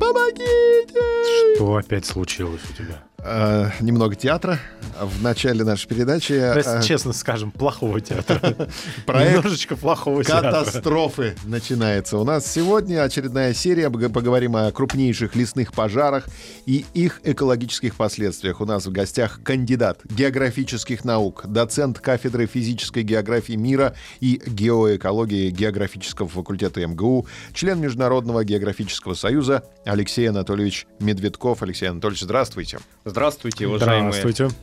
Помогите! Что опять случилось у тебя? Э, немного театра в начале нашей передачи. Давай э, честно скажем, плохого театра. проект Немножечко плохого театра. Катастрофы начинается. У нас сегодня очередная серия. Поговорим о крупнейших лесных пожарах и их экологических последствиях. У нас в гостях кандидат географических наук, доцент кафедры физической географии мира и геоэкологии географического факультета МГУ, член Международного географического союза Алексей Анатольевич Медведков. Алексей Анатольевич, здравствуйте. Здравствуйте, уважаемые Здравствуйте.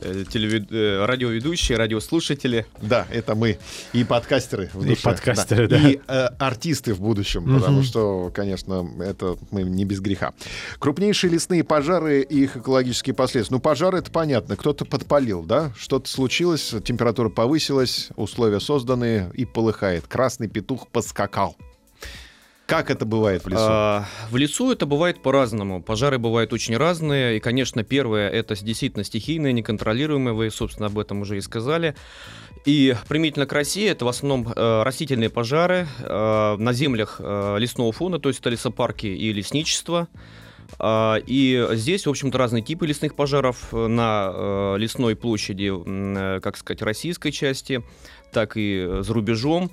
э, телевид- э, радиоведущие, радиослушатели. Да, это мы. И подкастеры в И душе. подкастеры, да. И э, артисты в будущем, потому что, конечно, это мы не без греха. Крупнейшие лесные пожары и их экологические последствия. Ну, пожар это понятно. Кто-то подпалил, да? Что-то случилось, температура повысилась, условия созданы и полыхает. Красный петух поскакал. Как это бывает в лесу? А, в лесу это бывает по-разному. Пожары бывают очень разные. И, конечно, первое это действительно стихийные, неконтролируемые. Вы, собственно, об этом уже и сказали. И применительно к России это в основном э, растительные пожары э, на землях э, лесного фона, то есть это лесопарки и лесничество. А, И здесь, в общем-то, разные типы лесных пожаров э, на э, лесной площади, э, как сказать, российской части, так и за рубежом.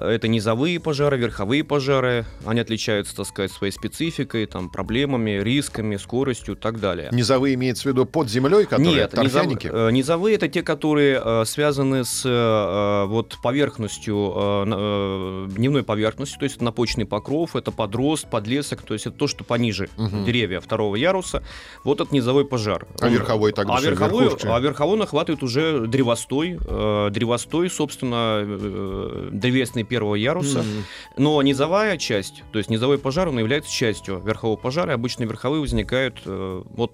Это низовые пожары, верховые пожары. Они отличаются, так сказать, своей спецификой, там, проблемами, рисками, скоростью и так далее. Низовые имеется в виду под землей, которые Нет, низов- торфяники? э, низовые это те, которые э, связаны с э, вот поверхностью, э, дневной поверхностью, то есть это напочный покров, это подрост, подлесок, то есть это то, что пониже Мгм. деревья второго яруса. Вот это низовой пожар. А Он- верховой тогда а верховой, а верховой охватывает уже древостой, э, древостой, собственно, э, древесный первого яруса. Мгм. Но низовая часть, то есть низовой пожар, он является частью верхового пожара. И обычно верховые возникают э, вот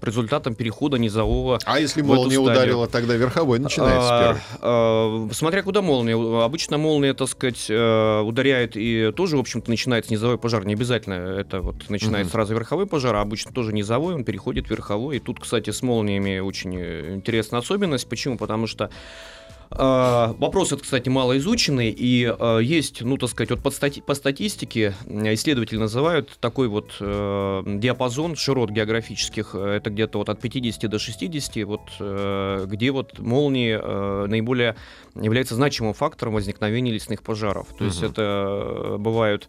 по результатам перехода низового. А если молния ударила, тогда верховой начинается А, первый. а, смотря куда молния. Обычно молния, так сказать, э, ударяет и тоже, в общем-то, начинается низовой пожар. Не обязательно это вот начинается Мгм. сразу верховой пожар, а обычно тоже низовой, он переходит в верховой. И тут, кстати, с молниями очень интересная особенность. Почему? Потому что Вопрос этот, кстати, мало изученный, и э, есть, ну, так сказать, вот под стати- по статистике исследователи называют такой вот э, диапазон широт географических, э, это где-то вот от 50 до 60, вот, э, где вот молнии э, наиболее является значимым фактором возникновения лесных пожаров. То есть Мгм. это э, бывают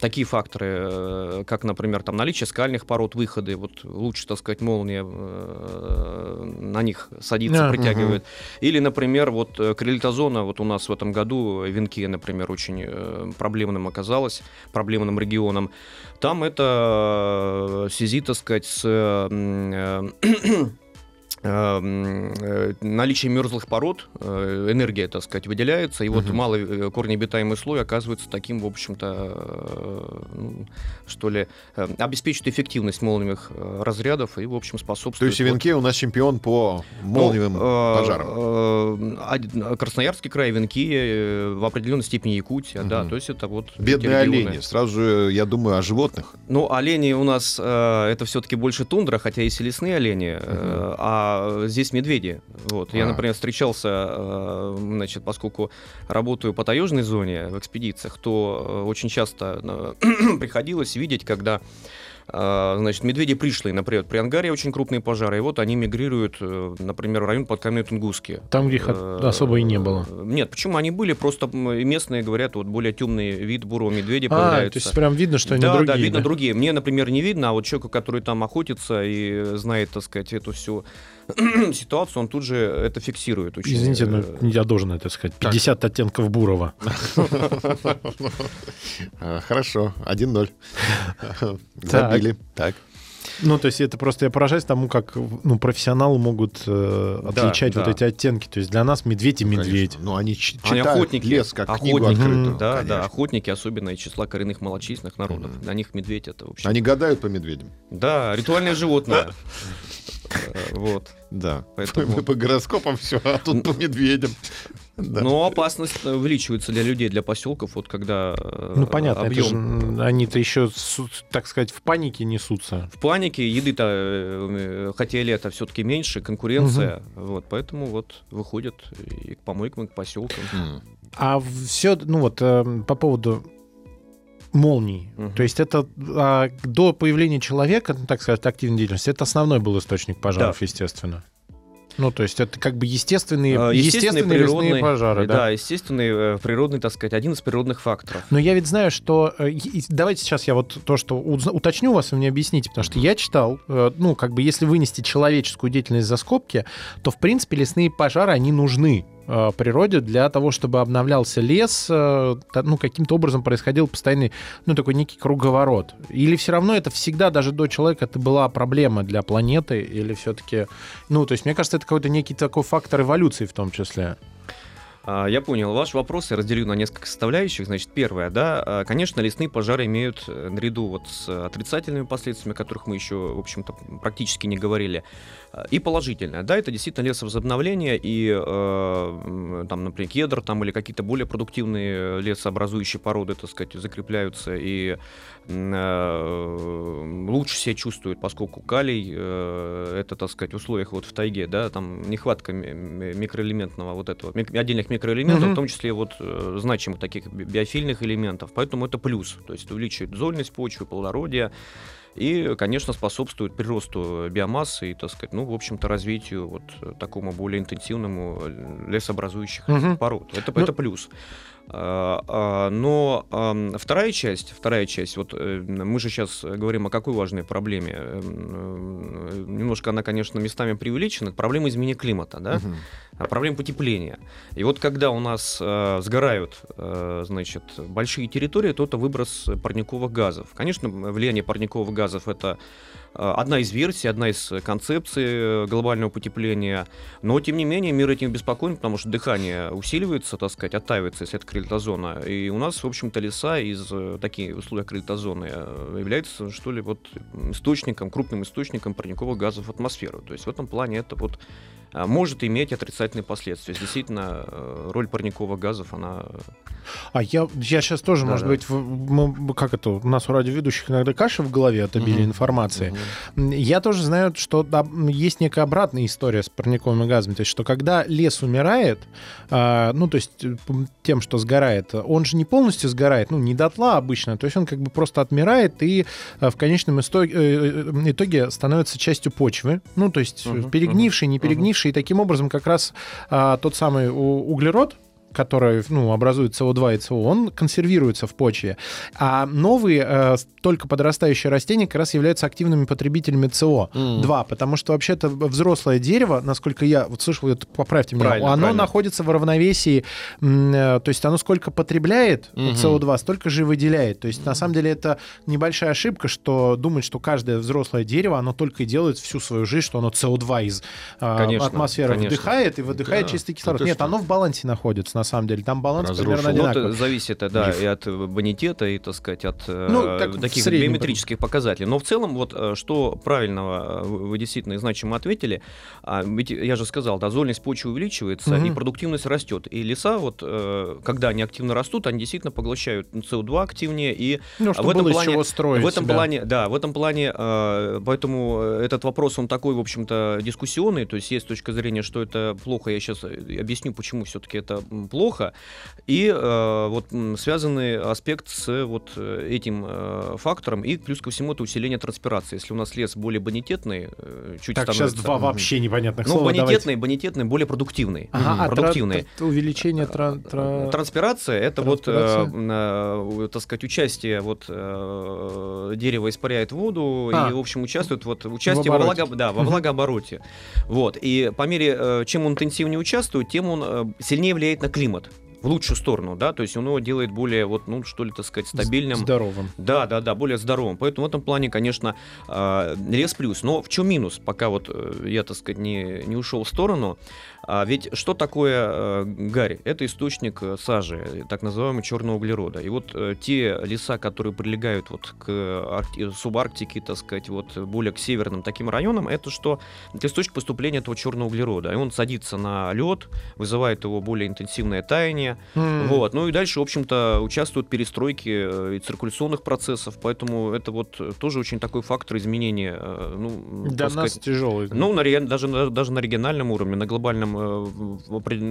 такие факторы, э, как, например, там наличие скальных пород, выходы, вот лучше, так сказать, молния э, на них садится, А, притягивает. Или, например, вот крилитозона, вот у нас в этом году Венке, например, очень проблемным оказалась, проблемным регионом. Там это в связи, так сказать, с наличие мерзлых пород, э, энергия, так сказать, выделяется, и вот Мгм. малый э, корнеобитаемый слой оказывается таким, в общем-то, э, ну, что ли, э, обеспечивает эффективность молниевых э, разрядов и, в общем, То способствует... есть Венке у нас чемпион по молниевым ну, э, пожарам. э, Красноярский край, Венки, э, в определенной степени Якутия, да, Мгм. то есть это вот... Бедные олени. Сразу же я думаю о животных. Ну, олени у нас э, это все-таки больше тундра, хотя есть и лесные олени, э, а здесь медведи. Вот. Я, А. например, встречался, э, значит, поскольку работаю по таежной зоне в экспедициях, то э, очень часто приходилось видеть, когда Значит, медведи пришлые, например, при Ангаре очень крупные пожары, и вот они мигрируют, э, например, в район под Каменной-Тунгусски. Там, где их Э, особо и не было. Нет, почему они были? Просто местные говорят, вот более темный вид бурого медведя А, появляется. то есть прям видно, что они да, другие. да, видно да? другие. Мне, например, не видно, а вот человеку, который там охотится и знает, так сказать, эту всю ситуацию, он тут же это фиксирует. Очень, Извините, но э, я должен это сказать. 50 оттенков Бурова. Хорошо, 1-0. Забили. Так. Ну, то есть это просто я поражаюсь тому, как ну, профессионалы могут э, Да, отличать вот да. эти оттенки. То есть для нас медведь и медведь. Конечно. Ну, они читают охотники, лес как книгу охотники, открытую. да, конечно. да, охотники, особенно из числа коренных малочисленных народов. Мгм. Для них медведь это вообще. Они гадают по медведям. Да, ритуальное животное. Э, Вот. Да. Поэтому- Мы по гороскопам все, а тут по медведям. Да. Но опасность э, увеличивается для людей, для поселков, вот когда э, Ну, понятно, это объем они-то еще, так сказать, в панике несутся. в панике, еды-то, э, э, хотя и лето все-таки меньше, конкуренция, вот, поэтому вот выходят и к помойкам, и к поселкам. М. А все, ну вот, по поводу молний. Мгм. То есть это а, до появления человека, ну, так сказать, активной деятельности, это основной был источник пожаров, естественно. Ну, то есть это как бы естественные, Э, естественные, лесные пожары, да? да, естественный, э, природный, так сказать, один из природных факторов. Но я ведь знаю, что... э, и- давайте сейчас я вот то, что уточню вас, вы мне объясните, потому что я читал, э, ну, как бы если вынести человеческую деятельность за скобки, то, в принципе, лесные пожары, они нужны природе для того, чтобы обновлялся лес, э, ну, каким-то образом происходил постоянный, ну, такой некий круговорот. Или все равно это всегда, даже до человека, это была проблема для планеты, или все-таки... Ну, то есть, мне кажется, это какой-то некий такой фактор эволюции в том числе. А, Я понял. Ваш вопрос я разделю на несколько составляющих. Значит, первое, да, а, конечно, лесные пожары имеют э, наряду вот с отрицательными последствиями, о которых мы еще, в общем-то, практически не говорили, а, и положительное. Да, это действительно лесовозобновление, и э, там, например, кедр там, или какие-то более продуктивные лесообразующие породы, так сказать, закрепляются и э, лучше себя чувствуют, поскольку калий э, это, так сказать, в условиях вот в тайге, да, там нехватка ми- ми- микроэлементного вот этого, отдельных микроэлементов, Мгм. в том числе вот э, значимых таких би- биофильных элементов, поэтому это плюс, то есть увеличивает зольность почвы, плодородие, и, конечно, способствует приросту биомассы и, так сказать, ну, в общем-то, развитию вот такому более интенсивному э, лесообразующих Мгм. пород. Это, Ну- это плюс. А, а, Но вторая часть, вторая часть, вот э, мы же сейчас говорим о какой важной проблеме. Эм, э, Немножко она, конечно, местами преувеличена. Проблема изменения климата, да? Мгм. а проблема потепления. И вот когда у нас э, сгорают, значит, большие территории, то это выброс парниковых газов. Конечно, влияние парниковых газов это одна из версий, одна из концепций э, глобального потепления. Но, тем не менее, мир этим беспокоен, потому что дыхание усиливается, так сказать, оттаивается, если это крилитозона. И у нас, в общем-то, леса из э, таких условий крилитозоны э, являются, что ли, вот источником, крупным источником парниковых газов в атмосферу. То есть в этом плане это вот может иметь отрицательные последствия. Действительно, э, роль парниковых газов, она... А я, я сейчас тоже, Да, может да. быть, в- мы- как это, у нас у радиоведущих иногда каша в голове от обилия Мгм. информации. М, Я тоже знаю, что есть некая обратная история с парниковыми газами. То есть, что когда лес умирает, а, ну, то есть э, тем, что сгорает, он же не полностью сгорает, ну, не дотла обычно, то есть он как бы просто отмирает и а, в конечном э, э, итоге становится частью почвы. Ну, то есть перегнивший, не перегнивший, и таким образом как раз а, тот самый углерод, который ну, образует СО2 и СО, он консервируется в почве. А новые, э, только подрастающие растения как раз являются активными потребителями СО2, потому что вообще-то взрослое дерево, насколько я вот слышал, это поправьте меня, Правильно, оно правильно. находится в равновесии, э, то есть оно сколько потребляет Мгм. СО2, столько же и выделяет. То есть на самом деле это небольшая ошибка, что думать, что каждое взрослое дерево, оно только и делает всю свою жизнь, что оно СО2 из э, Конечно, атмосферы конечно. вдыхает и выдыхает Да, чистый да кислород. Нет, что? оно в балансе находится, на самом деле. Там баланс Разрушил. примерно Ну, одинаковый. это зависит, э, да, и от э, бонитета, и, так сказать, от э, Ну, так таких биометрических показателей. Но в целом, вот, что правильного вы действительно и значимо ответили, а, ведь я же сказал, да, зольность почвы увеличивается, Мгм. и продуктивность растет. И леса, вот, когда они активно растут, они действительно поглощают СО2 активнее, и Ну, в этом плане- чего строить в этом себя. плане, да, в этом плане, поэтому этот вопрос, он такой, в общем-то, дискуссионный, то есть есть точка зрения, что это плохо, я сейчас объясню, почему все-таки это плохо, и э, вот связанный аспект с вот э, этим э, фактором, и плюс ко всему это усиление транспирации. Если у нас лес более бонитетный, э, чуть Так, сейчас становится... два вообще непонятных Ну, слова. бонитетный, бонитетный, более продуктивный. Ага, а тра- продуктивный. увеличение тра- тра- Транспирация это вот, э, э, так сказать, участие вот э, дерева испаряет воду А. и, в общем, участвует вот участие во, влага- да, во влагообороте. Вот и по мере, э, чем он интенсивнее участвует, тем он э, сильнее влияет на климат климат в лучшую сторону, да, то есть он его делает более, вот, ну, что ли, так сказать, стабильным. Здоровым. Да, да, да, более здоровым. Поэтому в этом плане, конечно, э, лес плюс. Но в чем минус, пока вот э, я, так сказать, не, не ушел в сторону, а ведь что такое э, гарь? Это источник э, сажи, так называемого черного углерода. И вот те леса, которые прилегают вот к Аркти- субарктике, так сказать, вот более к северным таким районам, это что? Это источник поступления этого черного углерода. И он садится на лед, вызывает его более интенсивное таяние. М. Вот. Ну и дальше, в общем-то, участвуют в перестройке э, и циркуляционных процессов, поэтому это вот э, тоже очень такой фактор изменения, э, ну, Для нас сказать, тяжелый. ну, на, даже, на- даже на региональном уровне, на глобальном,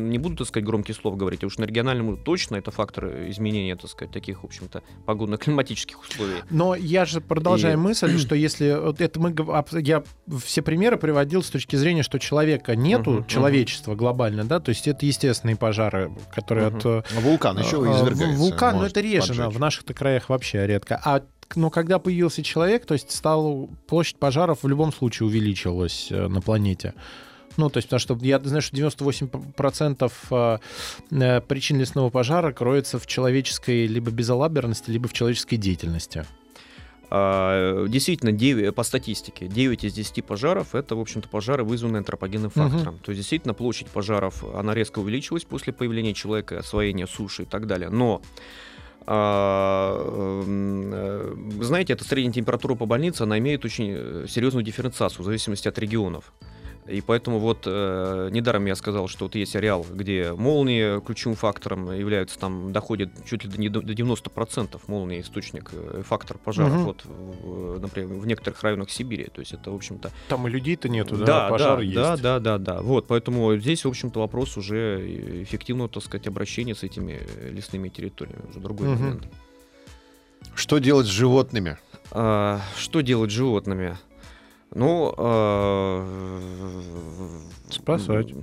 не буду, так сказать, громких слов говорить, а уж на региональном уровне точно это фактор изменения, так сказать, таких, в общем-то, погодно-климатических условий. Но я же продолжаю И- мысль, что если вот это мы я все примеры приводил с точки зрения, что человека нету, Мгм, человечества глобально, да, то есть это естественные пожары, которые От э, Вулкан еще а, извергается. Вулкан, ну может это реже, да, поджечь. в наших-то краях вообще редко. А но когда появился человек, то есть стал площадь пожаров в любом случае увеличилась э, на планете. Ну, то есть, потому что я знаю, что 98% э, э, причин лесного пожара кроется в человеческой либо безалаберности, либо в человеческой деятельности. А, Действительно, 9, по статистике, 9 из 10 пожаров это, в общем-то, пожары, вызванные антропогенным фактором. То есть, действительно, площадь пожаров, она резко увеличилась после появления человека, освоения суши и так далее. Но а, м, э, знаете, эта средняя температура по больнице, она имеет очень э, серьезную дифференциацию в зависимости от регионов. И поэтому вот э, недаром я сказал, что вот есть ареал, где молнии ключевым фактором являются, там доходит чуть ли до не- до 90% молнии источник, э, фактор пожаров, Мгм. вот, в, например, в некоторых районах Сибири. То есть это, в общем-то, Там и людей-то нету, да, да, пожар да, есть. да, да, да, да. Вот, поэтому здесь, в общем-то, вопрос уже эффективного, так сказать, обращения с этими э, лесными территориями, уже другой Мгм. момент. Что делать с животными? А, что делать с животными? Ну, а, Спасать.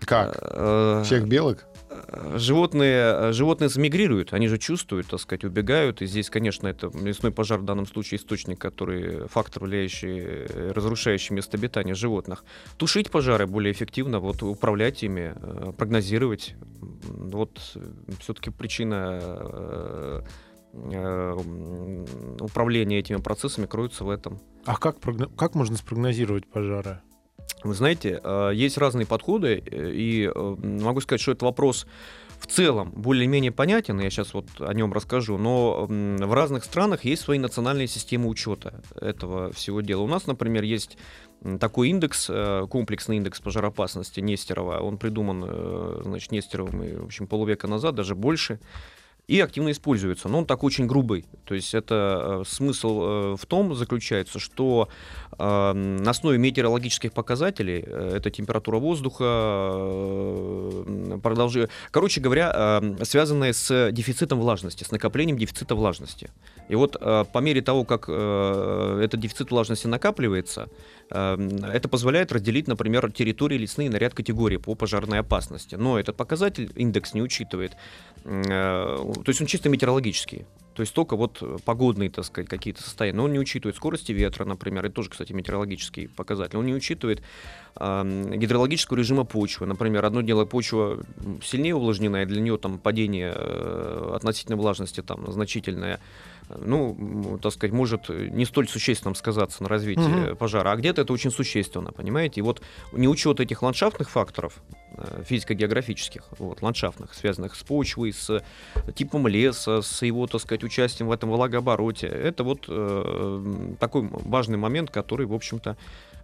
Как? а, Всех белок? а, Животные, животные замигрируют, они же чувствуют, так сказать, убегают. И здесь, конечно, это лесной пожар в данном случае источник, который фактор, влияющий, э, разрушающий место обитания животных. Тушить пожары более эффективно, вот управлять ими, э, прогнозировать. Вот все-таки причина э, м, управления этими процессами кроется в этом. А как, прогно- как можно спрогнозировать пожары? Вы знаете, э, есть разные подходы, э, и могу сказать, что это вопрос в целом более-менее понятен, я сейчас вот о нем расскажу, но в разных странах есть свои национальные системы учета этого всего дела. У нас, например, есть такой индекс, комплексный индекс пожароопасности Нестерова, он придуман, значит, Нестеровым, в общем, полувека назад, даже больше, и активно используется. Но он такой очень грубый. То есть это э, смысл э, в том заключается, что э, на основе метеорологических показателей, это температура воздуха, продолжи... короче говоря, э, связанная с дефицитом влажности, с накоплением дефицита влажности. И вот э, по мере того, как э, этот дефицит влажности накапливается, э, это позволяет разделить, например, территории лесные на ряд категорий по пожарной опасности. Но этот показатель, индекс не учитывает. Э, То есть он чисто метеорологический. То есть только вот погодные, так сказать, какие-то состояния. Но он не учитывает скорости ветра, например, это тоже, кстати, метеорологический показатель. Он не учитывает э, гидрологического режима почвы. Например, одно дело почва сильнее увлажненная, для нее там падение э, относительной влажности там значительное, э, ну, так сказать, может не столь существенно сказаться на развитии Мгм. пожара, а где-то это очень существенно, понимаете? И вот неучет этих ландшафтных факторов, э, физико-географических, вот, ландшафтных, связанных с почвой, с типом леса, с его, так сказать, участием в этом влагообороте, это вот э, такой важный момент, который, в общем-то,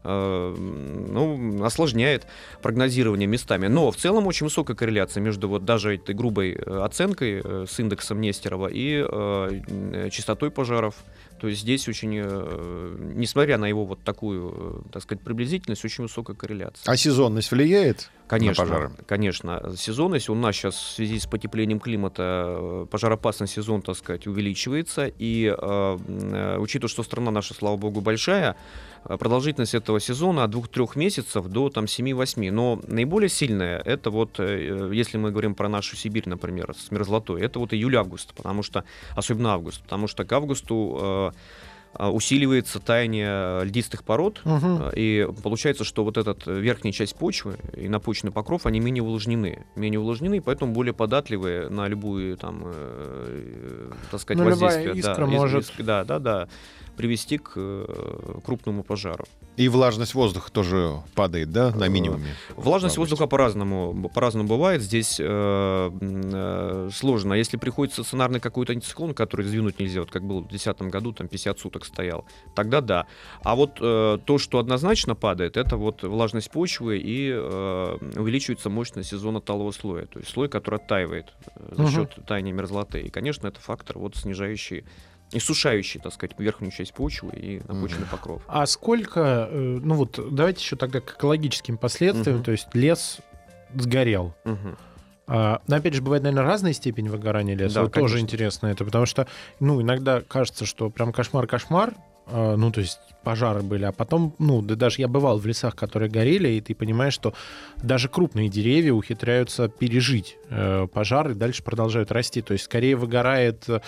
ну, осложняет прогнозирование местами. Но в целом очень высокая корреляция между вот даже этой грубой э, оценкой э, с индексом Нестерова и э, э, частотой пожаров. То есть здесь очень, э, несмотря на его вот такую, э, так сказать, приблизительность, очень высокая корреляция. А сезонность влияет Конечно, на пожары? конечно. Сезонность у нас сейчас в связи с потеплением климата э, пожароопасный сезон, так сказать, увеличивается. И э, э, учитывая, что страна наша, слава богу, большая, э, продолжительность этого сезона от 2-3 месяцев до там, 7-8. Но наиболее сильная, это вот, если мы говорим про нашу Сибирь, например, с мерзлотой, это вот июль-август, потому что, особенно август, потому что к августу э, усиливается таяние льдистых пород, а, и получается, что вот эта верхняя часть почвы и напочный покров, они менее увлажнены. Менее увлажнены, поэтому более податливые на любую, там, э, так сказать, любая воздействие. искра да, может- из- да, да, да, привести к э, крупному пожару. И влажность воздуха тоже падает, да, на Э, минимуме? Влажность воздуха по-разному, по-разному бывает. Здесь э, э, сложно. Если приходит стационарный какой-то антициклон, который сдвинуть нельзя, вот как было в 2010 году, там 50 суток стоял, тогда да. А вот э, то, что однозначно падает, это вот влажность почвы и э, увеличивается мощность сезона талого слоя. То есть слой, который оттаивает за счет таяния мерзлоты. И, конечно, это фактор, вот снижающий и сушающий, так сказать, верхнюю часть почвы и напочный покров. А сколько, э, ну вот давайте еще тогда к экологическим последствиям, Мгм. то есть лес сгорел. Мгм. А, но опять же, бывает, наверное, разная степень выгорания леса. Да, вот тоже интересно это, потому что, ну, иногда кажется, что прям кошмар-кошмар, ну, то есть пожары были, а потом, ну, да даже я бывал в лесах, которые горели, и ты понимаешь, что даже крупные деревья ухитряются пережить э, пожар и дальше продолжают расти. То есть скорее выгорает э,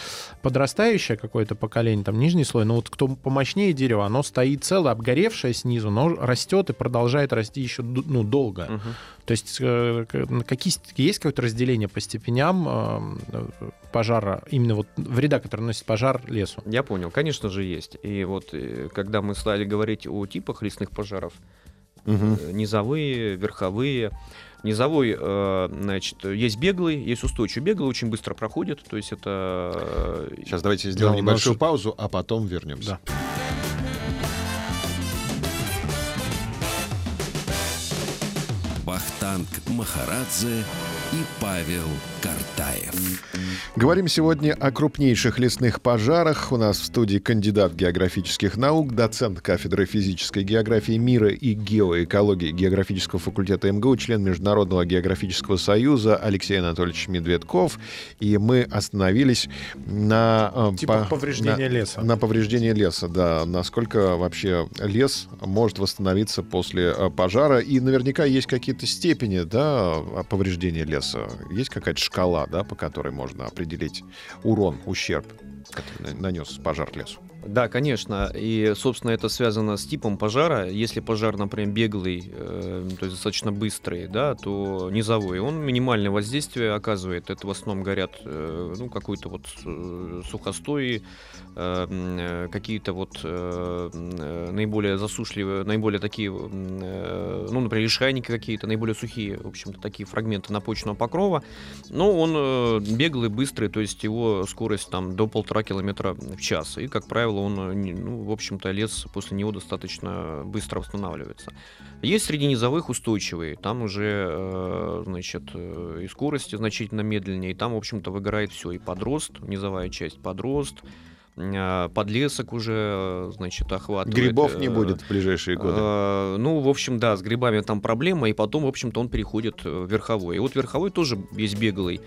подрастающее какое-то поколение, там нижний слой, но вот кто помощнее дерево, оно стоит целое, обгоревшее снизу, но растет и продолжает расти еще ну, долго. Мгм. То есть э, какие, ст- есть какое-то разделение по степеням э, пожара, именно вот вреда, который наносит пожар лесу? Я понял, конечно же есть. И вот э, когда мы стали говорить о типах лесных пожаров, э, низовые, верховые. Низовой, значит, есть беглый, есть устойчивый. Беглый очень быстро проходит, то есть это... Сейчас давайте сделаем Да, нас небольшую же- паузу, а потом вернемся. Да. Вахтанг Махарадзе Павел Картаев. Говорим сегодня о крупнейших лесных пожарах. У нас в студии кандидат географических наук, доцент кафедры физической географии мира и геоэкологии географического факультета МГУ, член Международного географического союза Алексей Анатольевич Медведков. И мы остановились на... э, Типа по- повреждения на- леса. На повреждение леса, да. Насколько вообще лес может восстановиться после э, пожара. И наверняка есть какие-то степени да, повреждения леса. Есть какая-то шкала, да, по которой можно определить урон, ущерб, который на- нанес пожар лесу. Да, конечно. И, собственно, это связано с типом пожара. Если пожар, например, беглый, э, то есть достаточно быстрый, да, то низовой, он минимальное воздействие оказывает. Это в основном горят э, ну, какой-то вот э, сухостой, э, э, какие-то вот э, наиболее засушливые, наиболее такие, ну, например, лишайники какие-то, наиболее сухие, в общем-то, такие фрагменты напочного покрова. Но он э, беглый, быстрый, то есть его скорость там до полтора километра в час. И, как правило, он, ну, в общем-то, лес после него достаточно быстро восстанавливается. Есть среди низовых устойчивые, там уже, значит, и скорости значительно медленнее, и там, в общем-то, выгорает все, и подрост, низовая часть подрост, подлесок уже, э, значит, охватывает. Грибов не э, будет в ближайшие годы. Э, Ну, в общем, да, с грибами там проблема, и потом, в общем-то, он переходит в верховой. И вот верховой тоже есть беглый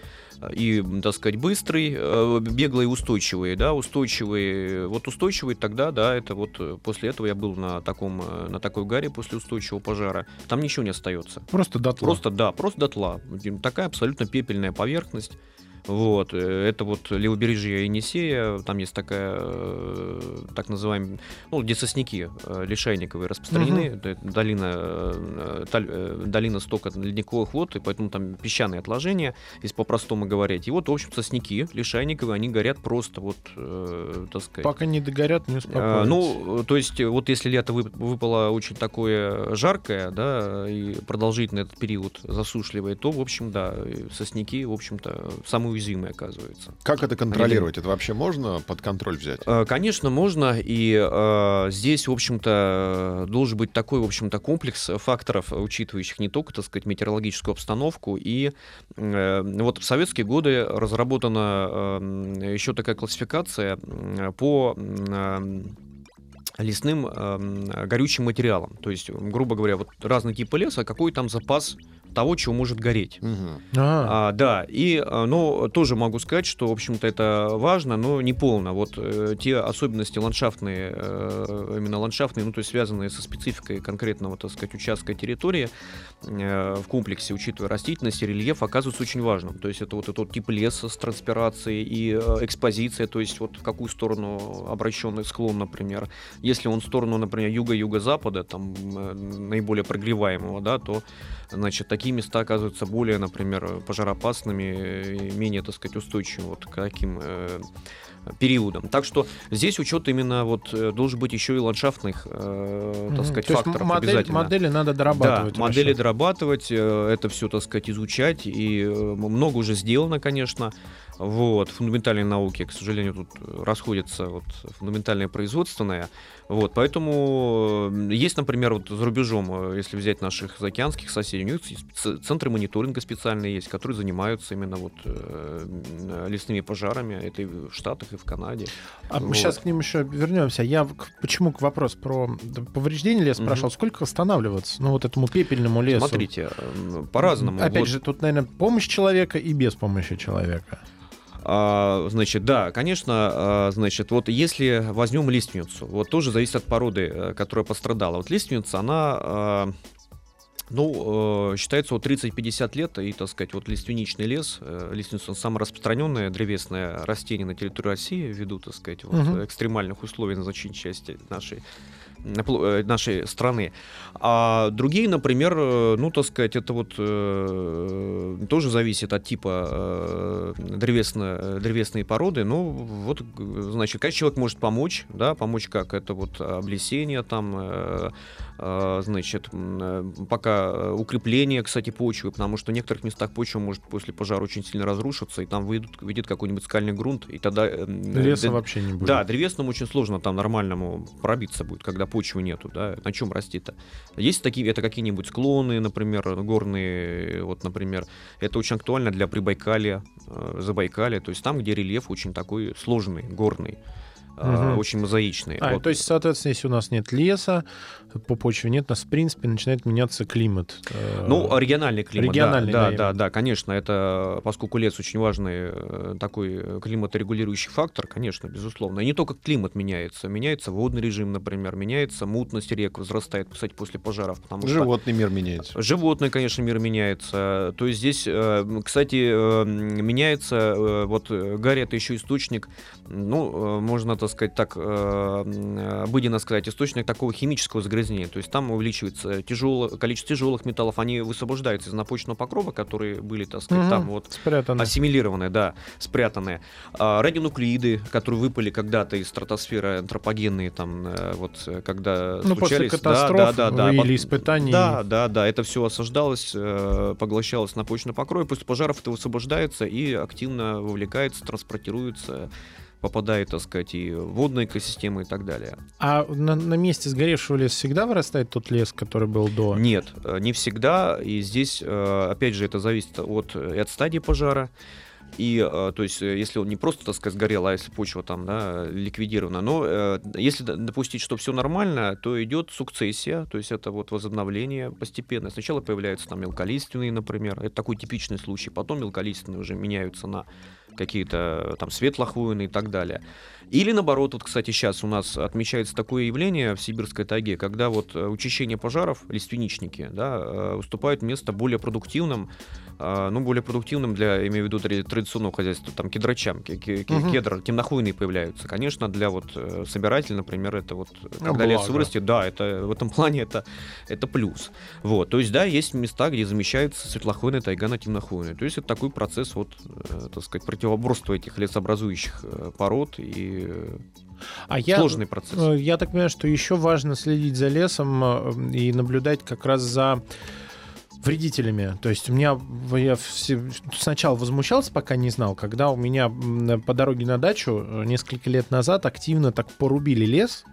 и, так сказать, быстрый, беглый и устойчивый, да, устойчивый. Вот устойчивый тогда, да, это вот после этого я был на таком, на такой гаре после устойчивого пожара. Там ничего не остается. Просто дотла. Просто, да, просто дотла. Такая абсолютно пепельная поверхность. Вот, э, это вот левобережье Енисея, там есть такая, э, так называемая, ну, где сосняки э, лишайниковые распространены, это долина, таль- долина стока ледниковых вод, и поэтому там песчаные отложения, если по-простому говорить. И вот, в общем, сосняки лишайниковые, они горят просто вот, так сказать, Пока не догорят, не а, успокоятся. Ну, то есть, вот если лето вы- выпало очень такое жаркое, да, и продолжительный этот период засушливый, то, в общем, да, сосняки, в общем-то, самые уязвимые оказываются. Как это контролировать? Это вообще можно под контроль взять? Э, Конечно, можно, и э, здесь, в общем-то, должен быть такой, в общем-то, комплекс факторов, учитывающих не только, так сказать, метеорологическую обстановку, и э, вот в советские годы разработана э, еще такая классификация м, по м, лесным эм, горючим материалам. То есть, грубо говоря, вот разные типы леса, какой там запас того, чего может гореть. Мгм. А, да, и, а, но тоже могу сказать, что, в общем-то, это важно, но не полно. Вот э, те особенности ландшафтные, э, именно ландшафтные, ну, то есть связанные со спецификой конкретного, так сказать, участка территории э, в комплексе, учитывая растительность и рельеф, оказываются очень важным. То есть это вот этот тип леса с транспирацией и э, экспозиция, то есть вот в какую сторону обращенный склон, например. Если он в сторону, например, юга-юго-запада, там э, наиболее прогреваемого, да, то Значит, такие места оказываются более, например, пожароопасными, и менее, так сказать, устойчивыми вот к таким э, периодам. Так что здесь учет именно вот э, должен быть еще и ландшафтных, э, так сказать, есть факторов модель- обязательно. модели надо дорабатывать. Да, модели дорабатывать, э, это все, так сказать, изучать, и э, много уже сделано, конечно. Вот, фундаментальные науки, к сожалению, тут э, расходятся вот, фундаментальное производственное. Вот, поэтому э, есть, например, вот за рубежом, э, если взять наших заокеанских соседей, у них центры мониторинга специальные есть, которые занимаются именно вот э, м, лесными пожарами. Это и в Штатах, и в Канаде. А мы Вот. сейчас к ним еще вернемся. Я почему к вопрос про повреждение леса Мгм. спрашивал, сколько восстанавливаться? Ну, вот этому пепельному лесу. Смотрите, э, по-разному. Опять Вот. же, тут, наверное, помощь человека и без помощи человека. А, значит, да, конечно, а, значит, вот если возьмем лиственницу, вот тоже зависит от породы, э, которая пострадала. Вот лиственница, она, а, ну, э, считается вот 30-50 лет, и, так сказать, вот лиственничный лес, э, лиственница самое распространенное древесное растение на территории России, ввиду, так сказать, вот, Мгм. экстремальных условий на значительной части нашей нашей страны. А другие, например, э, ну, так сказать, это вот э, тоже зависит от типа э, древесно, древесной породы. Ну, вот, значит, как человек может помочь, да, помочь как? Это вот облесение там, э, э, значит, м, э, пока э, укрепление, кстати, почвы, потому что в некоторых местах почва может после пожара очень сильно разрушиться, и там выйдет, выйдет какой-нибудь скальный грунт, и тогда... э, Леса д- вообще не будет. да, древесному очень сложно там нормальному пробиться будет, когда почвы нету, да, на чем расти-то. Есть такие, это какие-нибудь склоны, например, горные, вот, например, это очень актуально для Прибайкалия, Забайкалия, то есть там, где рельеф очень такой сложный, горный, Мгм. очень мозаичный. А, Вот. то есть, соответственно, если у нас нет леса, по почве нет, у нас, в принципе, начинает меняться климат. Э, Ну, региональный климат, да, региональный, да, да, да, да, конечно, это, поскольку лес очень важный э, такой э, климаторегулирующий фактор, конечно, безусловно. И не только климат меняется, меняется водный режим, например, меняется мутность рек, возрастает, кстати, после пожаров, потому что Животный мир меняется. Животный, конечно, мир меняется. То есть здесь, кстати, меняется, вот гарь это еще источник, ну, можно, так сказать, так обыденно сказать, источник такого химического загрязнения. То есть там увеличивается тяжело, количество тяжелых металлов, они высвобождаются из напочного покрова, которые были, так сказать, Мгм. там вот спрятано. ассимилированные, да, спрятанные. А, радионуклеиды, которые выпали когда-то из стратосферы антропогенные, там, э, вот, когда Ну, после случались... да, катастроф да, да, да, или пот- испытаний. Да, да, да, это все осаждалось, э, поглощалось на почвенный покрой, после пожаров это высвобождается и активно вовлекается, транспортируется, попадает, так сказать, и в водные экосистемы и так далее. А на, на месте сгоревшего леса всегда вырастает тот лес, который был до? Нет, э, не всегда. И здесь, э, опять же, это зависит от, э, и от стадии пожара. И, то есть, если он не просто, так сказать, сгорел, а если почва там, да, ликвидирована. Но если допустить, что все нормально, то идет сукцессия, то есть это вот возобновление постепенно. Сначала появляются там мелколиственные, например, это такой типичный случай. Потом мелколиственные уже меняются на какие-то там светлохвойные и так далее. Или наоборот, вот, кстати, сейчас у нас отмечается такое явление в сибирской тайге, когда вот э, учащение пожаров, лиственничники, да, э, уступают место более продуктивным, э, ну, более продуктивным для, имею в виду, тради- традиционного хозяйства, там, кедрачам, кедр, темнохвойные появляются. Конечно, для вот э, собирателей, например, это вот, э, Ну, когда лес благо. вырастет, да, это в этом плане это, это плюс. Вот, то есть, да, есть места, где замещается светлохвойная тайга на темнохвойную. То есть это такой процесс, вот, э, так сказать, противоборства этих лесообразующих пород и А я, сложный процесс. э, я так понимаю, что еще важно следить за лесом и наблюдать как раз за вредителями. То есть у меня я все- сначала возмущался, пока не знал, когда у меня по дороге на дачу э, несколько лет назад активно так порубили лес.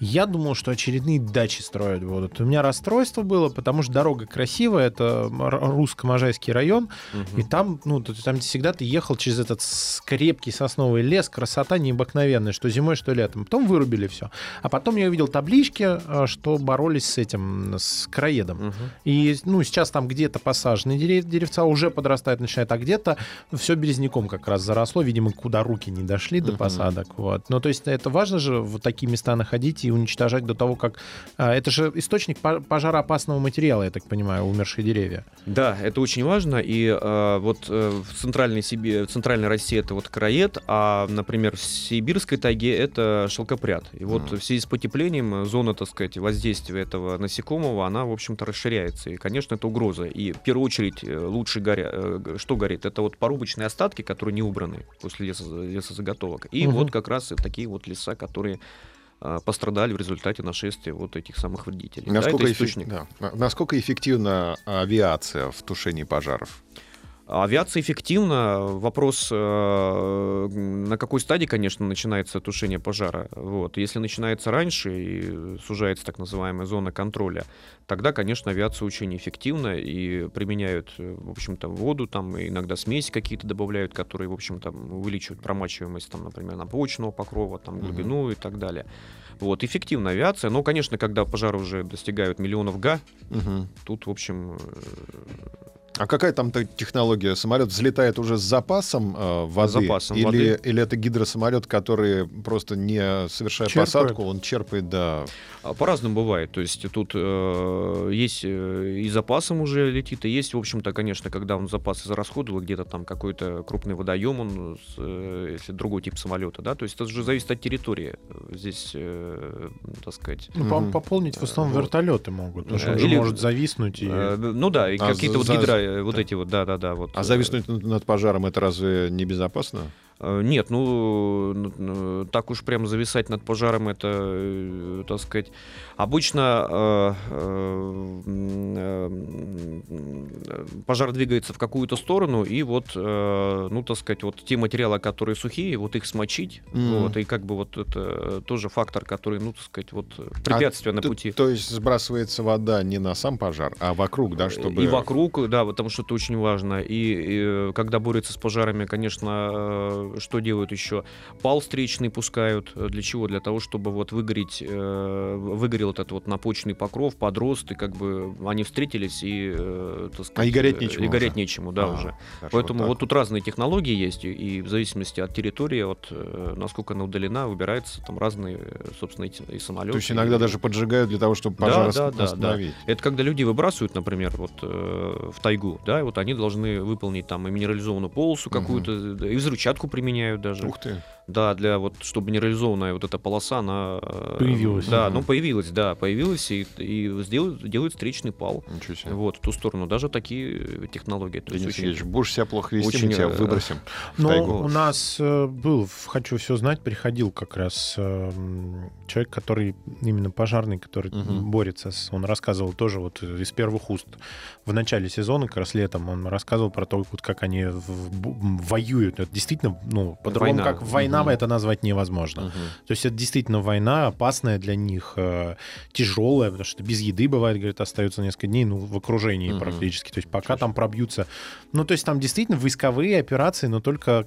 Я думал, что очередные дачи строят будут. У меня расстройство было, потому что дорога красивая, это русско-можайский район, Мгм. и там, ну, там всегда ты ехал через этот крепкий сосновый лес, красота необыкновенная, что зимой, что летом. Потом вырубили все. А потом я увидел таблички, э, что боролись с этим, с краедом. Мгм. И, ну, сейчас там где-то посажены дерев- деревца, уже подрастают, начинает, а где-то все березняком как раз заросло, видимо, куда руки не дошли до Мгм. посадок. Вот. Ну, то есть это важно же в такие места находить и уничтожать до того, как... а, Это же источник по- пожароопасного материала, я так понимаю, умершие деревья. Да, это очень важно. И э, вот э, в центральной Сибири, в центральной России это вот караед, а, например, в сибирской тайге это шелкопряд. И вот Мгм. в связи с потеплением зона, так сказать, воздействия этого насекомого, она, в общем-то, расширяется. И, конечно, это угроза. И в первую очередь э, лучше горя... э, что горит? Это вот порубочные остатки, которые не убраны после лесо... лесозаготовок. И Мгм. вот как раз и такие вот леса, которые э, пострадали в результате нашествия вот этих самых вредителей. Да, Насколько, это эффек- источник. да. На- Насколько эффективна авиация в тушении пожаров? Авиация эффективна. Вопрос, э, на какой стадии, конечно, начинается тушение пожара. Вот. Если начинается раньше и сужается так называемая зона контроля, тогда, конечно, авиация очень эффективна и применяют, э, в общем-то, воду, там иногда смеси какие-то добавляют, которые, в общем-то, увеличивают промачиваемость, там, например, наповочного покрова, там, глубину и так далее. Вот, эффективная авиация, но, конечно, когда пожары уже достигают миллионов га, Мгм. тут, в общем, э, А какая там та- технология? Самолет взлетает уже с запасом э, воды? запасом или, воды. или это гидросамолет, который просто не совершая Черпает. посадку, он черпает, да. А, По-разному бывает. То есть тут э, есть э, и запасом уже летит, и есть, в общем-то, конечно, когда он запасы зарасходовал, где-то там какой-то крупный водоем, он, с, э, если другой тип самолета, да, то есть это же зависит от территории. Здесь, э, так сказать, Ну, Мгм. пополнить в основном Вот. вертолеты могут, потому что он же может зависнуть и... э, ну да, и А какие-то вот за- гидро, э, вот да. эти вот, да-да-да. Вот, А э, зависнуть над- над пожаром это разве небезопасно? Э, Нет, ну, ну, ну, так уж прям зависать над пожаром, это, э, так сказать, обычно э, э, э, пожар двигается в какую-то сторону, и вот, э, ну, так сказать, вот те материалы, которые сухие, вот их смочить, Мгм. вот, и как бы вот это тоже фактор, который, ну, так сказать, вот препятствие на Т- пути. То есть сбрасывается вода не на сам пожар, а вокруг, да, чтобы... И вокруг, да, потому что это очень важно. И, и, когда борются с пожарами, конечно, э, что делают еще? Пал встречный пускают. Э, Для чего? Для того, чтобы вот выгореть, э, выгорел этот вот напочный покров, подрост, и как бы они встретились, и, э, так сказать, А и гореть э, нечему И гореть уже. нечему, да, А, уже. хорошо, Поэтому так вот тут разные технологии есть, и- в зависимости от территории, от э, насколько она удалена, выбираются там разные, э, собственно, и самолеты. То есть иногда и- даже поджигают для того, чтобы Да, пожар да, да, да. остановить. это когда люди выбрасывают, например, вот э, в тайгу, да, и вот они должны выполнить там и минерализованную полосу какую-то, да, и взрывчатку применяют даже. Ух ты. Да, для вот, чтобы минерализованная вот эта полоса, она... э, Появилась. Да, Мгм. ну появилась, да, появилась, и, и сделают, делают встречный пал. Ничего себе. Вот, в ту сторону. Даже такие э, технологии. То Денис очень- Сергеевич, будешь себя плохо вести, очень, мы тебя э, выбросим в Но у нас был, в хочу все знать, приходил как раз э, м, человек, который именно пожарный, который Мгм. борется с... Он рассказывал тоже вот из первых уст в начале сезона, как раз летом, он рассказывал про то, вот как они в- м, воюют. Это действительно, ну, по-другому, как война, Мгм. это назвать невозможно. Мгм. То есть это действительно война опасная для них, э, тяжелая, потому что без еды бывает, говорит, остается несколько дней, ну, в окружении Мгм. практически. То есть пока там пробьются. Ну, то есть там действительно войсковые операции, но только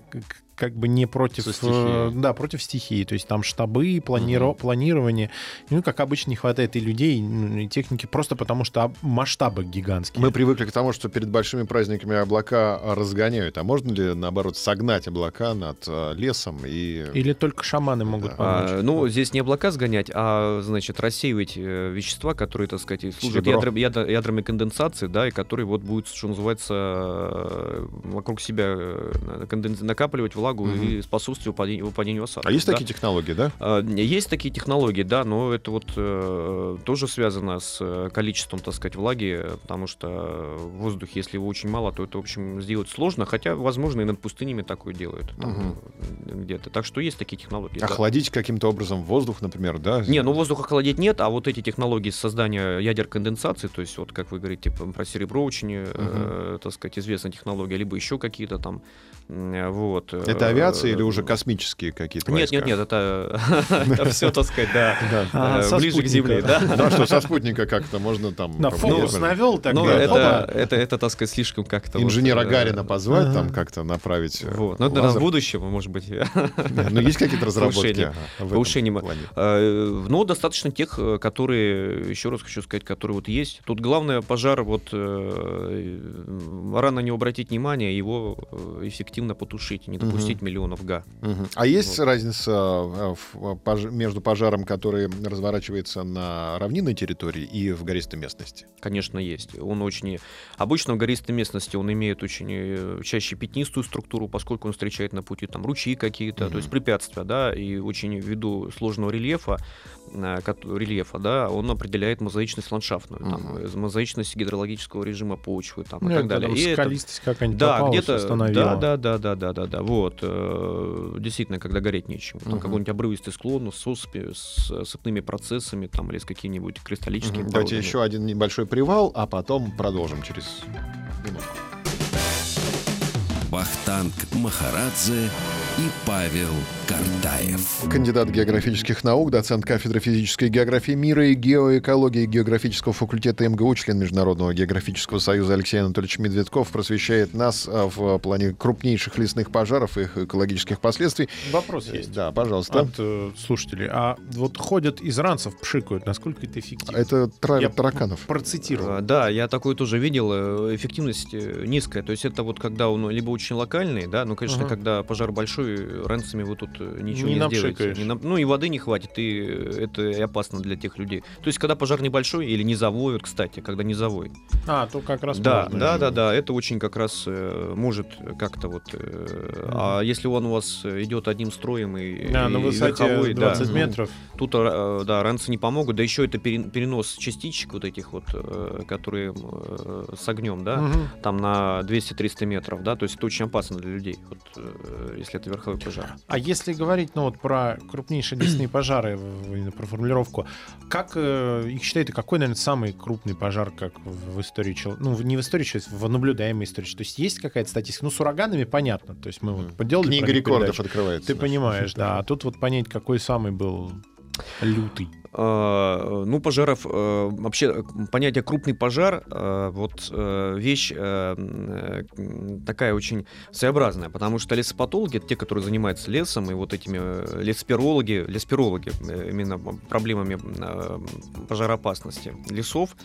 как бы не против... Э, да, против стихии. То есть там штабы, планиро- Мгм. планирование. Ну, как обычно, не хватает и людей, ну, и техники, просто потому что масштабы гигантские. Мы привыкли к тому, что перед большими праздниками облака разгоняют. А можно ли, наоборот, согнать облака над э, лесом и... Или только шаманы могут Да. помочь. А, ну, здесь не облака сгонять, а, значит, рассеивать э, вещества, которые, так сказать, и служат ядром, ядра- ядрами конденсации, да, и которые вот будут, что называется, вокруг себя конденс- накапливать влагу Мгм. и способствовать выпадению, выпадению осадков. А есть да. такие технологии, да? А, Есть такие технологии, да, но это вот э, тоже связано с э, количеством, так сказать, влаги, потому что в воздухе, если его очень мало, то это, в общем, сделать сложно, хотя, возможно, и над пустынями такое делают там, э, где-то. Так что есть такие технологии. да. Охладить каким-то образом воздух, например, да? Не, ну воздух охладить нет, а вот эти технологии создания ядер конденсации, то есть вот как вы говорите про серебро очень, э, так сказать, известная технология, либо еще какие-то там Вот. Это авиация или уже космические какие-то Нет, войска? нет, нет, это, это все, так сказать, да. А, э, ближе к. Земле, да. Да, что со спутника как-то можно там... На фокус навел так. Ну, это, так сказать, слишком как-то... Инженера э, Гарина позвать, там как-то направить э, Вот. Но это лазер. будущее, может быть. Да, Ну, есть какие-то разработки Повышение. в этом Повышение. плане? Э, Но достаточно тех, э, которые, еще раз хочу сказать, которые вот есть. Тут главное пожар, вот э, рано не обратить внимание, его э, эффективно потушить, не допустить миллионов га. Мгм. А есть разница э, в пож- между пожаром, который разворачивается на равнинной территории и в гористой местности? Конечно, есть. Он очень... Обычно в гористой местности он имеет очень э, чаще пятнистую структуру, поскольку он встречает на пути там ручьи какие-то, Мгм. то есть препятствия, да, и очень ввиду сложного рельефа, э, рельефа, да, он определяет мозаичность ландшафтную, там, Мгм. э, мозаичность гидрологического режима почвы, там, Ну, и так это далее. там И это- скалистость какая-нибудь да, попалась, где-то, да, да, да, да, да, да, да, вот, э, действительно, когда гореть нечем, там Мгм. какой-нибудь обрывистый склон с осыпи, с э, сыпными процессами, там, или с какими-нибудь кристаллическими Мгм. Давайте еще один небольшой привал, а потом продолжим через минутку. Вахтанг Махарадзе и Павел Картаев. Кандидат географических наук, доцент кафедры физической географии мира и геоэкологии географического факультета МГУ, член Международного географического союза Алексей Анатольевич Медведков просвещает нас а, в плане крупнейших лесных пожаров и их экологических последствий. Вопрос Э, есть. Да, пожалуйста. От э, слушателей. А вот ходят из ранцев, пшикают. Насколько это эффективно? Это травят Я тараканов. Процитировал. А, Да, я такое тоже видел. э, Эффективность низкая. То есть это вот когда он либо очень локальный, да, ну, конечно, Ага. когда пожар большой, ранцами вы тут э, ничего Не не, сделаете. Не на- Ну и воды не хватит, и э, это и опасно для тех людей. То есть когда пожар небольшой или низовой, кстати, когда низовой. А, то как раз Да, можно да, да, да, это очень как раз э, может как-то вот. э, А если он у вас идет одним строем и, Да, на и высоте верховой, да, 20 Мгм. метров. Тут, э, да, ранцы не помогут, да еще это перен- перенос частичек вот этих вот, э, которые э, с огнем, да, Мгм. там на 200-300 метров, да, то есть это очень опасно для людей, вот, э, если это верховой пожар. А если говорить, ну вот про крупнейшие лесные пожары, про формулировку, как э, их считают, и какой, наверное, самый крупный пожар, как в, истории человека, ну не в истории человека, в наблюдаемой истории, то есть есть какая-то статистика, ну с ураганами понятно, то есть мы вот поделали Книга рекордов передачу. открывается. Ты понимаешь, да, а тут вот понять, какой самый был лютый. А, Ну, пожаров, э, вообще э, понятие крупный пожар, э, вот э, вещь э, такая очень своеобразная, потому что лесопатологи, те, которые занимаются лесом, и вот этими э, леспирологи, леспирологи, э, именно проблемами э, пожароопасности лесов,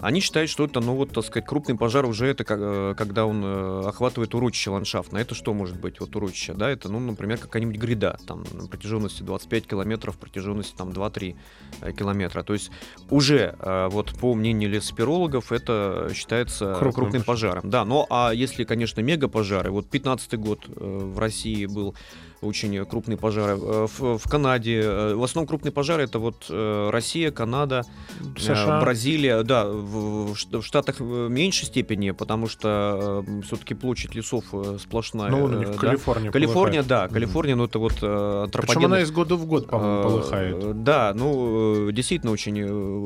они считают, что это, ну вот, так сказать, крупный пожар уже это э, когда он э, охватывает урочище ландшафтное. Это что может быть, вот урочище, да? Это, ну, например, какая-нибудь гряда, там, на протяженности 25 километров, протяженности, там, 2-3 э, километра. То есть уже, вот по мнению лесопирологов, это считается Крупным крупным, пожаром. Да, но а если, конечно, мегапожары, вот 15 год в России был очень крупный пожар. Э, В, в Канаде, э, в основном крупные пожары это вот э, Россия, Канада, США. Бразилия, да, в, в Штатах в меньшей степени, потому что все-таки площадь лесов сплошная. Ну, у них да. Калифорния. Калифорния, полыхает. да. Калифорния, ну это вот э, Причем она из года в год, по-моему, полыхает. Да, ну, действительно очень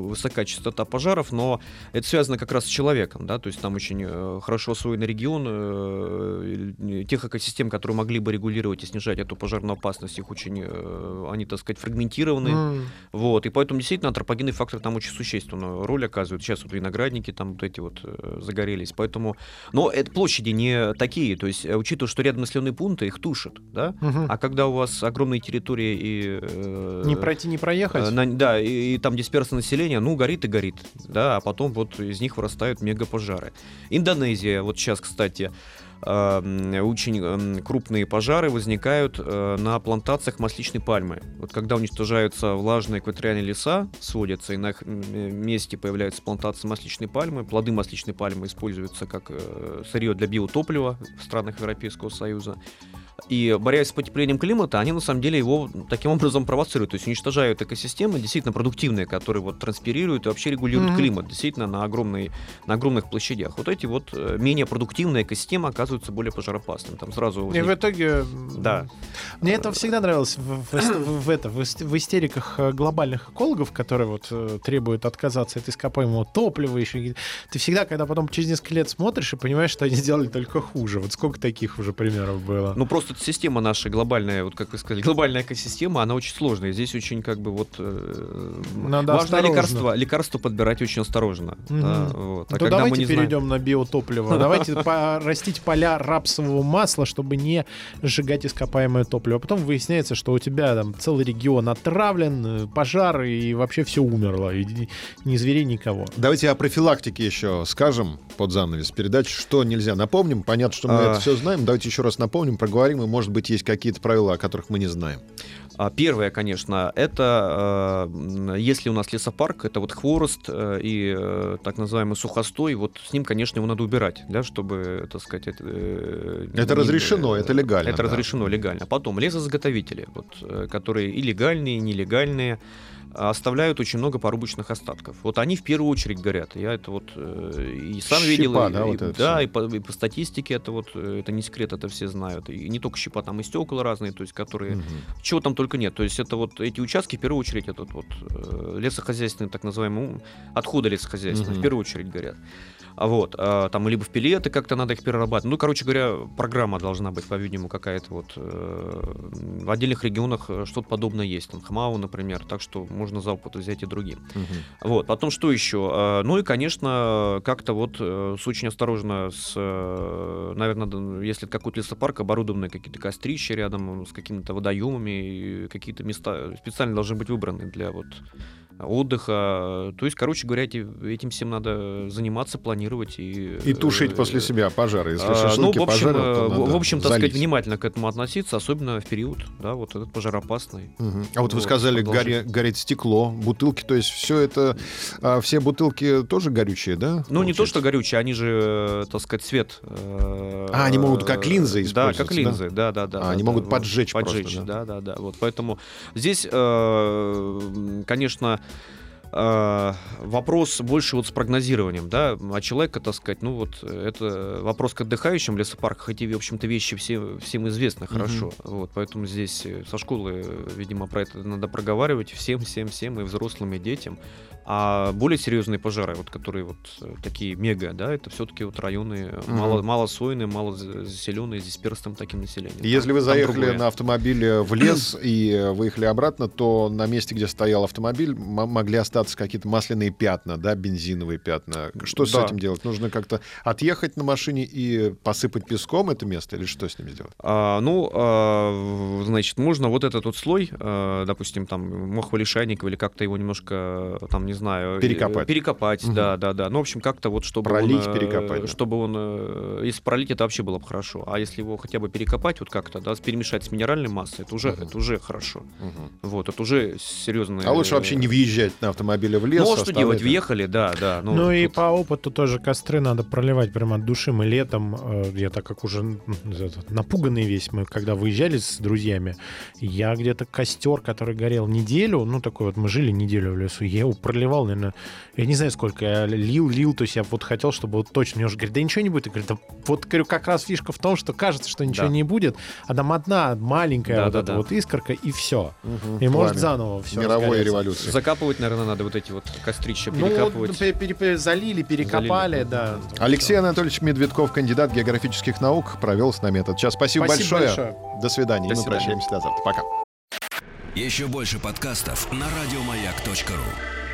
высока частота пожаров, но это связано как раз с человеком, да, то есть там очень хорошо освоенный регион, тех экосистем, которые могли бы регулировать и снижать эту пожарную опасность, их очень, э, они, так сказать, фрагментированы, М. вот, и поэтому действительно антропогенный фактор там очень существенную роль оказывает. Сейчас вот виноградники там вот эти вот э, загорелись, поэтому, но это площади не такие, то есть, э, учитывая, что рядом населенные пункты, их тушат, да, Мгм. а когда у вас огромные территории и... э, Не пройти, не проехать. э, на- да, и, и там дисперсия населения, ну, горит и горит, да, а потом вот из них вырастают мегапожары. Индонезия, вот сейчас, кстати, очень м, крупные пожары возникают э, на плантациях масличной пальмы. Вот когда уничтожаются влажные экваториальные леса, сводятся, и на их месте появляются плантации масличной пальмы, плоды масличной пальмы используются как э, сырье для биотоплива в странах Европейского Союза. И борясь с потеплением климата, они на самом деле его таким образом провоцируют, то есть уничтожают экосистемы действительно продуктивные, которые вот транспирируют и вообще регулируют Мгм. климат действительно на, огромной, на огромных площадях. Вот эти вот э, менее продуктивные экосистемы оказываются более пожароопасными. Там сразу И в возник- итоге... Да. Мне это всегда нравилось в, в в- это, в ист- в истериках э, глобальных экологов, которые вот э, требуют отказаться от ископаемого топлива. Еще. Ты всегда, когда потом через несколько лет смотришь и понимаешь, что они сделали только хуже. Вот сколько таких уже примеров было. Ну просто эта система наша глобальная, вот как вы сказали, глобальная экосистема, она очень сложная. Здесь очень как бы вот э, Надо важно осторожно. лекарство, лекарство подбирать очень осторожно. Мгм. да, вот. А то когда мы давайте не знаем- перейдем на биотопливо. Давайте растить поля рапсового масла, чтобы не сжигать ископаемое топливо. А потом выясняется, что у тебя там целый регион отравлен, э, пожары, и вообще все умерло. И ни- ни зверей, никого. Давайте о профилактике еще скажем под занавес передачи, что нельзя. Напомним, понятно, что мы А. это все знаем. Давайте еще раз напомним, проговорим, и, может быть, есть какие-то правила, о которых мы не знаем. А, Первое, конечно, это э, если у нас лесопарк, это вот хворост э, и э, так называемый сухостой, вот с ним, конечно, его надо убирать, да, чтобы, так сказать, это... Это не- разрешено, это легально, Это да. разрешено легально. Потом лесозаготовители, вот, которые и легальные, и нелегальные, оставляют очень много порубочных остатков. Вот они в первую очередь горят. Я это вот э, и сам Щепа, видел, и, да, вот и- да, и по, и по статистике это вот э, это не секрет, это все знают. И не только щепа, там и стекла разные, то есть которые Мгм. чего там только нет. То есть это вот эти участки, в первую очередь, этот вот э, лесохозяйственные, так называемые, отходы лесохозяйственные, Мгм. в первую очередь горят. А вот, а, там либо в пилеты как-то надо их перерабатывать. Ну, короче говоря, программа должна быть, по-видимому, какая-то вот. э, в отдельных регионах э, что-то подобное есть. Там ХМАУ, например, так что можно за опыт взять и другим. Мгм. Вот, потом что еще? А, Ну и, конечно, как-то вот э, с очень осторожно, с, наверное, если это какой-то лесопарк, оборудованные какие-то кострища рядом с какими-то водоемами, какие-то места специально должны быть выбраны для вот отдыха. То есть, короче говоря, эти- этим всем надо заниматься, планировать и... И тушить э, после себя пожары. Если а, шашлыки ну, в общем, пожарил, то э, надо в общем, так сказать, внимательно к этому относиться, особенно в период, да, вот этот пожароопасный. Мгм. А вот вы сказали, горе- гореть стекло, бутылки, то есть все это, а, все бутылки тоже горючие, да? Ну, не то, получается? что горючие, они же, э, так сказать, цвет. А, они могут как линзы Да, как да? линзы, да, да, да. А, да, они да, могут вот, поджечь Поджечь, да? да, да, да. Вот, поэтому здесь, конечно, э, вопрос больше вот с прогнозированием, да, а человека, так сказать, ну вот это вопрос к отдыхающим в лесопарках, эти, в общем-то, вещи все, всем известны хорошо, вот, поэтому здесь э, со школы, э, видимо, про это надо проговаривать всем, всем, всем, и взрослым, и детям, а более серьезные пожары, вот, которые вот э, такие мега, да, это все-таки вот районы Мгм. мало, мало за- заселенные, с дисперсным таким населением. Если Там- вы заехали другое. на автомобиле в лес и э, выехали обратно, то на месте, где стоял автомобиль, могли остаться какие-то масляные пятна, да, бензиновые пятна. Что с Да. этим делать? Нужно как-то отъехать на машине и посыпать песком это место, или что с ним сделать? А, ну, а, значит, можно вот этот вот слой, а, допустим, там, мохволишайников или как-то его немножко, там, не знаю... э, Перекопать. Перекопать, Мгм. да, да, да. Ну, в общем, как-то вот, чтобы Пролить, он... э, перекопать. Чтобы он... э, Если пролить, это вообще было бы хорошо. А если его хотя бы перекопать вот как-то, да, перемешать с минеральной массой, это уже, Мгм. это уже хорошо. Вот, это уже серьезно. А лучше вообще не въезжать на автомобиле в лес. Ну, а что делать? это. Въехали, да, да. Ну, Ну, и тут- по опыту тоже костры надо проливать прямо от души. Мы летом, я так как уже напуганный весь, мы когда выезжали с друзьями, я где-то костер, который горел неделю, ну такой вот, мы жили неделю в лесу, я его проливал, наверное, я не знаю сколько, я лил, лил, то есть я вот хотел, чтобы вот точно, мне уже говорит, да ничего не будет. Я говорю, да вот говорю, как раз фишка в том, что кажется, что ничего Да. не будет, а там одна маленькая вот эта Да-да-да. вот искорка, и все. Мгм. И может заново все Мировой революции. Закапывать, наверное, надо вот эти вот кострища, Ну, перекапывать. пере- пере- пере- залили, перекопали, Залили. да. Алексей Анатольевич Медведков, кандидат географических наук, провел с нами этот час. Спасибо, Спасибо большое. большое. До свидания. До И мы свидания. прощаемся до завтра. Пока. Еще больше подкастов на радиомаяк.ру.